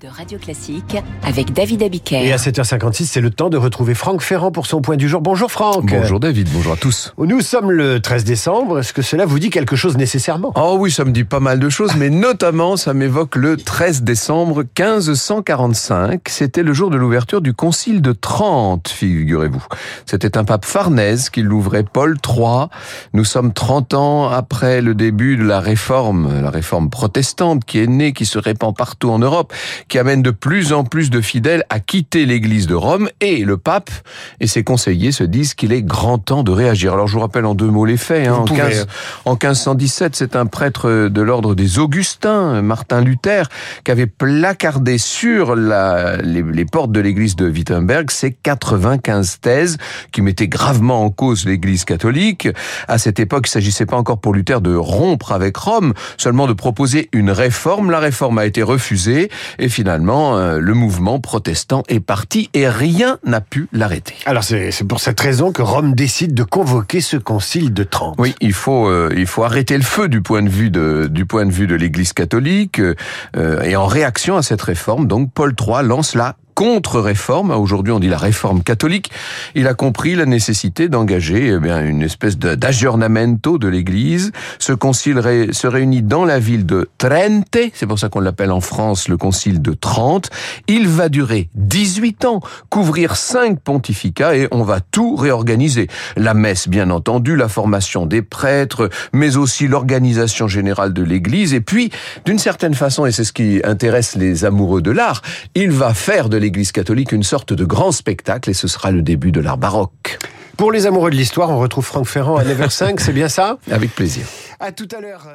de Radio Classique avec David Abiker. Et à 7h56, c'est le temps de retrouver Franck Ferrand pour son point du jour. Bonjour Franck. Bonjour David, bonjour à tous. Nous sommes le 13 décembre. Est-ce que cela vous dit quelque chose nécessairement? Oh oui, ça me dit pas mal de choses, mais notamment ça m'évoque le 13 décembre 1545. C'était le jour de l'ouverture du Concile de Trente, figurez-vous. C'était un pape Farnèse qui l'ouvrait, Paul III. Nous sommes 30 ans après le début de la réforme, la réforme protestante qui est née, qui se répand partout en Europe qui amène de plus en plus de fidèles à quitter l'église de Rome et le pape et ses conseillers se disent qu'il est grand temps de réagir. Alors je vous rappelle en deux mots les faits. Hein. En, 15, en 1517, c'est un prêtre de l'ordre des Augustins, Martin Luther, qui avait placardé sur la, les, les portes de l'église de Wittenberg ses 95 thèses qui mettaient gravement en cause l'église catholique. À cette époque, il s'agissait pas encore pour Luther de rompre avec Rome, seulement de proposer une réforme. La réforme a été refusée et finalement, euh, le mouvement protestant est parti et rien n'a pu l'arrêter. Alors c'est pour cette raison que Rome décide de convoquer ce concile de Trente. Oui, il faut euh, il faut arrêter le feu du point de vue de du point de vue de l'Église catholique euh, et en réaction à cette réforme, donc Paul III lance la contre-réforme. Aujourd'hui, on dit la réforme catholique. Il a compris la nécessité d'engager eh bien une espèce d'aggiornamento de l'Église. Ce concile se réunit dans la ville de Trente. C'est pour ça qu'on l'appelle en France le concile de Trente. Il va durer 18 ans, couvrir cinq pontificats et on va tout réorganiser. La messe, bien entendu, la formation des prêtres, mais aussi l'organisation générale de l'Église. Et puis, d'une certaine façon, et c'est ce qui intéresse les amoureux de l'art, il va faire de l'Église catholique une sorte de grand spectacle et ce sera le début de l'art baroque. Pour les amoureux de l'histoire, on retrouve Franck Ferrand à 9h05, c'est bien ça? Avec plaisir. À tout à l'heure.